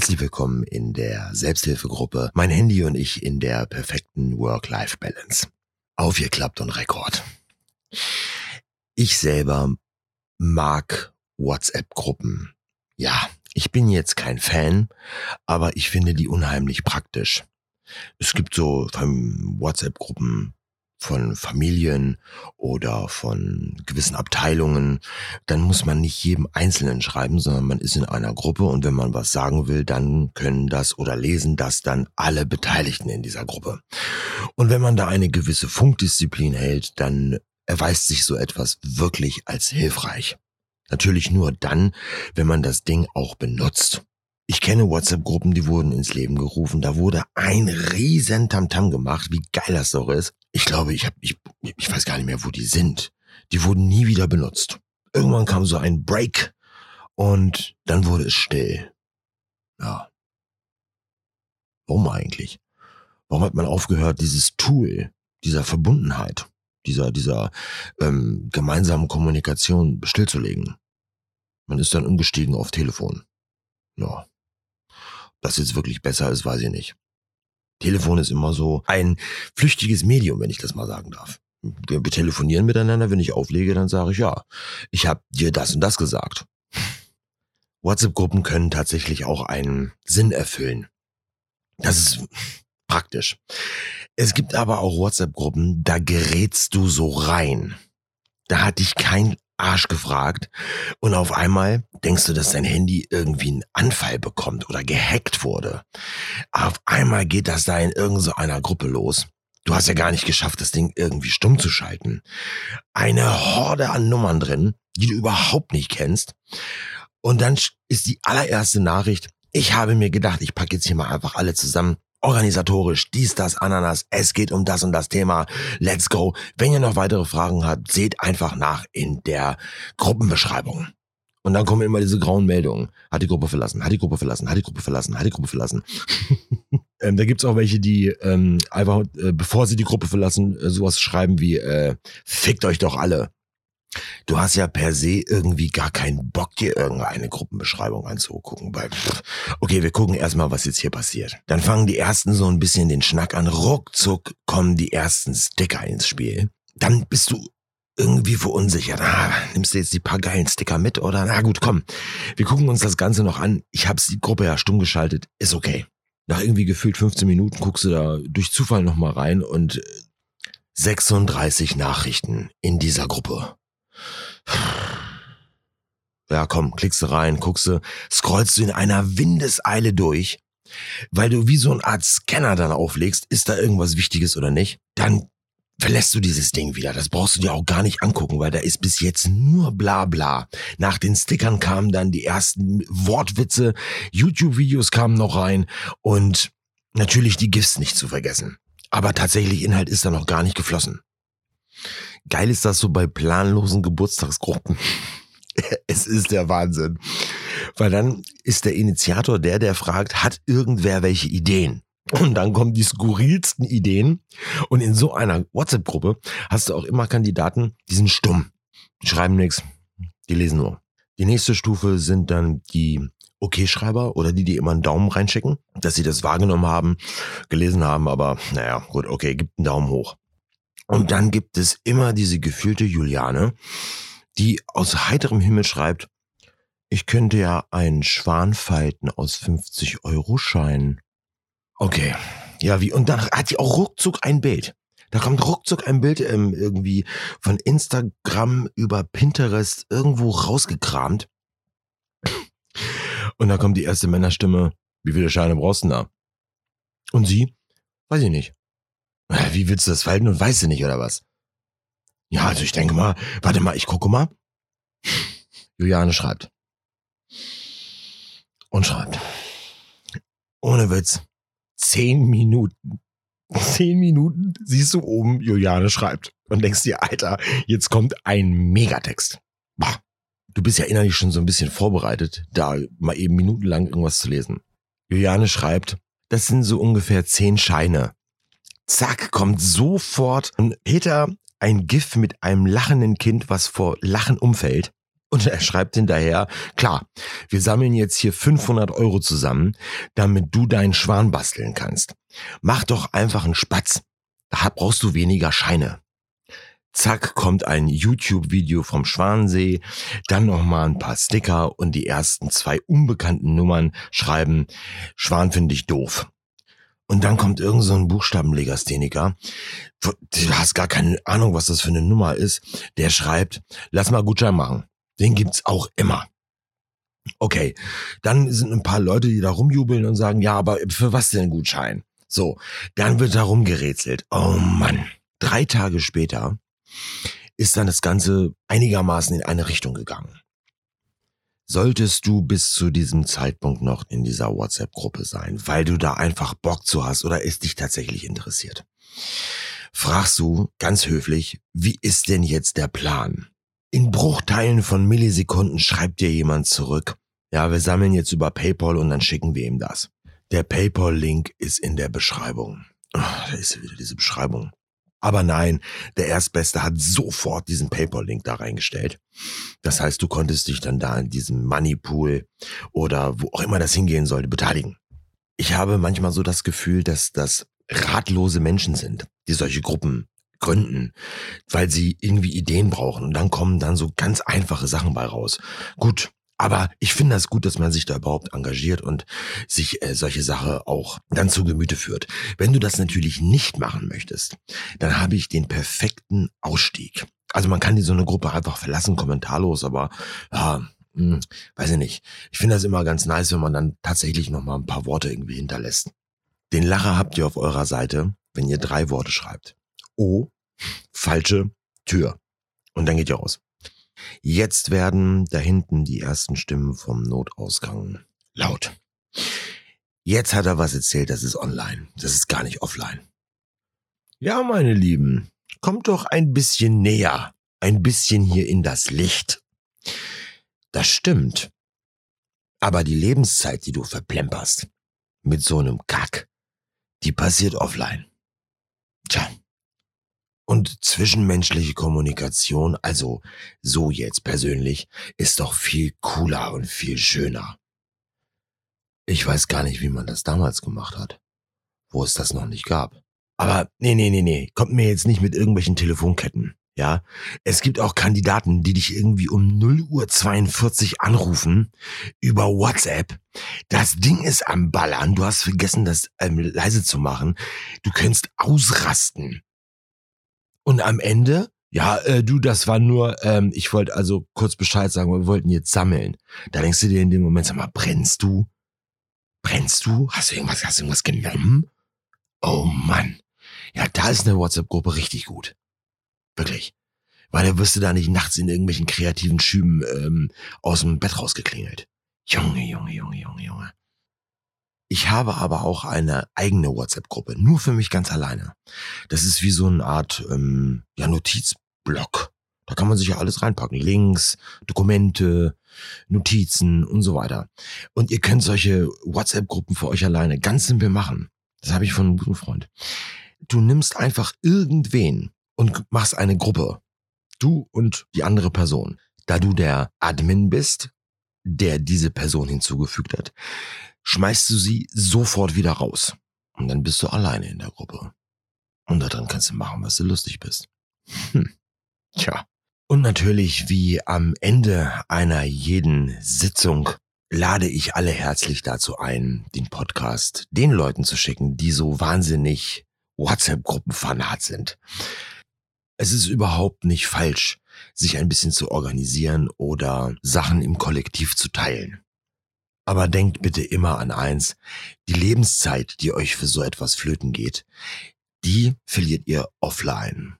Herzlich willkommen in der Selbsthilfegruppe Mein Handy und ich in der perfekten Work-Life-Balance. Aufgeklappt und Rekord. Ich selber mag WhatsApp-Gruppen. Ja, ich bin jetzt kein Fan, aber ich finde die unheimlich praktisch. Es gibt so WhatsApp-Gruppen von Familien oder von gewissen Abteilungen, dann muss man nicht jedem Einzelnen schreiben, sondern man ist in einer Gruppe und wenn man was sagen will, dann können das oder lesen das dann alle Beteiligten in dieser Gruppe. Und wenn man da eine gewisse Funkdisziplin hält, dann erweist sich so etwas wirklich als hilfreich. Natürlich nur dann, wenn man das Ding auch benutzt. Ich kenne WhatsApp-Gruppen, die wurden ins Leben gerufen. Da wurde ein riesen Tamtam gemacht, wie geil das doch ist. Ich glaube, ich habe, ich, ich weiß gar nicht mehr, wo die sind. Die wurden nie wieder benutzt. Irgendwann kam so ein Break und dann wurde es still. Ja. Warum eigentlich? Warum hat man aufgehört, dieses Tool dieser Verbundenheit, dieser, dieser ähm, gemeinsamen Kommunikation stillzulegen? Man ist dann umgestiegen auf Telefon. Ja das jetzt wirklich besser ist, weiß ich nicht. Telefon ist immer so ein flüchtiges Medium, wenn ich das mal sagen darf. Wir, telefonieren miteinander, wenn ich auflege, dann sage ich ja, ich habe dir das und das gesagt. WhatsApp-Gruppen können tatsächlich auch einen Sinn erfüllen. Das ist praktisch. Es gibt aber auch WhatsApp-Gruppen, da gerätst du so rein. Da hat dich kein Arsch gefragt und auf einmal denkst du, dass dein Handy irgendwie einen Anfall bekommt oder gehackt wurde. Auf einmal geht das da in irgendeiner Gruppe los. Du hast ja gar nicht geschafft, das Ding irgendwie stumm zu schalten. Eine Horde an Nummern drin, die du überhaupt nicht kennst. Und dann ist die allererste Nachricht, ich habe mir gedacht, ich packe jetzt hier mal einfach alle zusammen organisatorisch, dies, das, Ananas, es geht um das und das Thema, let's go. Wenn ihr noch weitere Fragen habt, seht einfach nach in der Gruppenbeschreibung. Und dann kommen immer diese grauen Meldungen. Hat die Gruppe verlassen, hat die Gruppe verlassen, hat die Gruppe verlassen, hat die Gruppe verlassen. ähm, da gibt's auch welche, die ähm, einfach, äh, bevor sie die Gruppe verlassen, äh, sowas schreiben wie, äh, fickt euch doch alle. Du hast ja per se irgendwie gar keinen Bock, dir irgendeine Gruppenbeschreibung anzugucken. Weil, okay, wir gucken erstmal, was jetzt hier passiert. Dann fangen die ersten so ein bisschen den Schnack an. Ruckzuck kommen die ersten Sticker ins Spiel. Dann bist du irgendwie verunsichert. Ah, nimmst du jetzt die paar geilen Sticker mit oder? Na gut, komm. Wir gucken uns das Ganze noch an. Ich hab's die Gruppe ja stumm geschaltet. Ist okay. Nach irgendwie gefühlt 15 Minuten guckst du da durch Zufall nochmal rein und 36 Nachrichten in dieser Gruppe. Ja, komm, klickst du rein, guckst du, scrollst du in einer Windeseile durch, weil du wie so eine Art Scanner dann auflegst, ist da irgendwas Wichtiges oder nicht, dann verlässt du dieses Ding wieder. Das brauchst du dir auch gar nicht angucken, weil da ist bis jetzt nur bla bla. Nach den Stickern kamen dann die ersten Wortwitze, YouTube-Videos kamen noch rein und natürlich die GIFs nicht zu vergessen. Aber tatsächlich Inhalt ist da noch gar nicht geflossen. Geil ist das so bei planlosen Geburtstagsgruppen. es ist der Wahnsinn. Weil dann ist der Initiator der, der fragt, hat irgendwer welche Ideen? Und dann kommen die skurrilsten Ideen. Und in so einer WhatsApp-Gruppe hast du auch immer Kandidaten, die sind stumm. Die schreiben nichts, die lesen nur. Die nächste Stufe sind dann die Okay-Schreiber oder die, die immer einen Daumen reinschicken, dass sie das wahrgenommen haben, gelesen haben, aber naja, gut, okay, gibt einen Daumen hoch. Und dann gibt es immer diese gefühlte Juliane, die aus heiterem Himmel schreibt, ich könnte ja einen Schwan falten aus 50 Euro Scheinen. Okay. Ja, wie, und dann hat die auch ruckzuck ein Bild. Da kommt ruckzuck ein Bild ähm, irgendwie von Instagram über Pinterest irgendwo rausgekramt. Und da kommt die erste Männerstimme, wie viele Scheine brauchst du da? Und sie? Weiß ich nicht. Wie willst du das falten und weißt du nicht, oder was? Ja, also ich denke mal, warte mal, ich gucke mal. Juliane schreibt. Und schreibt. Ohne Witz. Zehn Minuten. Zehn Minuten siehst du oben, Juliane schreibt. Und denkst dir, Alter, jetzt kommt ein Megatext. Boah. Du bist ja innerlich schon so ein bisschen vorbereitet, da mal eben minutenlang irgendwas zu lesen. Juliane schreibt, das sind so ungefähr zehn Scheine zack, kommt sofort Peter ein GIF mit einem lachenden Kind, was vor Lachen umfällt. Und er schreibt hinterher, klar, wir sammeln jetzt hier 500 Euro zusammen, damit du deinen Schwan basteln kannst. Mach doch einfach einen Spatz. Da brauchst du weniger Scheine. Zack, kommt ein YouTube-Video vom Schwansee, dann nochmal ein paar Sticker und die ersten zwei unbekannten Nummern schreiben, Schwan finde ich doof. Und dann kommt irgend so ein Buchstabenlegastheniker, du hast gar keine Ahnung, was das für eine Nummer ist, der schreibt, lass mal Gutschein machen. Den gibt's auch immer. Okay, dann sind ein paar Leute, die da rumjubeln und sagen, ja, aber für was denn Gutschein? So, dann wird da rumgerätselt. Oh Mann. Drei Tage später ist dann das Ganze einigermaßen in eine Richtung gegangen. Solltest du bis zu diesem Zeitpunkt noch in dieser WhatsApp-Gruppe sein, weil du da einfach Bock zu hast oder es dich tatsächlich interessiert, fragst du ganz höflich, wie ist denn jetzt der Plan? In Bruchteilen von Millisekunden schreibt dir jemand zurück, ja, wir sammeln jetzt über PayPal und dann schicken wir ihm das. Der PayPal-Link ist in der Beschreibung. Oh, da ist wieder diese Beschreibung. Aber nein, der Erstbeste hat sofort diesen PayPal-Link da reingestellt. Das heißt, du konntest dich dann da in diesem Moneypool oder wo auch immer das hingehen sollte beteiligen. Ich habe manchmal so das Gefühl, dass das ratlose Menschen sind, die solche Gruppen gründen, weil sie irgendwie Ideen brauchen und dann kommen dann so ganz einfache Sachen bei raus. Gut, aber ich finde das gut, dass man sich da überhaupt engagiert und sich äh, solche Sache auch dann zu Gemüte führt. Wenn du das natürlich nicht machen möchtest, dann habe ich den perfekten Ausstieg. Also man kann die so eine Gruppe einfach verlassen, kommentarlos, aber ja, hm, weiß ich nicht. Ich finde das immer ganz nice, wenn man dann tatsächlich noch mal ein paar Worte irgendwie hinterlässt. Den Lacher habt ihr auf eurer Seite, wenn ihr drei Worte schreibt. O, falsche Tür. Und dann geht ihr raus. Jetzt werden da hinten die ersten Stimmen vom Notausgang laut. Jetzt hat er was erzählt, das ist online. Das ist gar nicht offline. Ja, meine Lieben, kommt doch ein bisschen näher. Ein bisschen hier in das Licht. Das stimmt. Aber die Lebenszeit, die du verplemperst, mit so einem Kack, die passiert offline. Und zwischenmenschliche Kommunikation, also so jetzt persönlich, ist doch viel cooler und viel schöner. Ich weiß gar nicht, wie man das damals gemacht hat, wo es das noch nicht gab. Aber nee, nee, nee, nee, kommt mir jetzt nicht mit irgendwelchen Telefonketten. Ja, es gibt auch Kandidaten, die dich irgendwie um 0 Uhr 42 anrufen über WhatsApp. Das Ding ist am Ballern. Du hast vergessen, das ähm, leise zu machen. Du könntest ausrasten. Und am Ende, ja, äh, du, das war nur, ähm, ich wollte also kurz Bescheid sagen, wir wollten jetzt sammeln. Da denkst du dir in dem Moment, sag mal, brennst du? Brennst du? Hast du irgendwas, hast du irgendwas genommen? Oh Mann. Ja, da ist eine WhatsApp-Gruppe richtig gut. Wirklich. Weil da wirst du da nicht nachts in irgendwelchen kreativen Schüben ähm, aus dem Bett rausgeklingelt. Junge, Junge, Junge, Junge, Junge. Ich habe aber auch eine eigene WhatsApp-Gruppe, nur für mich ganz alleine. Das ist wie so eine Art ähm, ja, Notizblock. Da kann man sich ja alles reinpacken. Links, Dokumente, Notizen und so weiter. Und ihr könnt solche WhatsApp-Gruppen für euch alleine ganz simpel machen. Das habe ich von einem guten Freund. Du nimmst einfach irgendwen und machst eine Gruppe. Du und die andere Person. Da du der Admin bist, der diese Person hinzugefügt hat, schmeißt du sie sofort wieder raus. Und dann bist du alleine in der Gruppe. Und daran kannst du machen, was du lustig bist. Hm. Tja. Und natürlich, wie am Ende einer jeden Sitzung, lade ich alle herzlich dazu ein, den Podcast den Leuten zu schicken, die so wahnsinnig WhatsApp-Gruppenfanat sind. Es ist überhaupt nicht falsch, sich ein bisschen zu organisieren oder Sachen im Kollektiv zu teilen. Aber denkt bitte immer an eins, die Lebenszeit, die euch für so etwas flöten geht, die verliert ihr offline.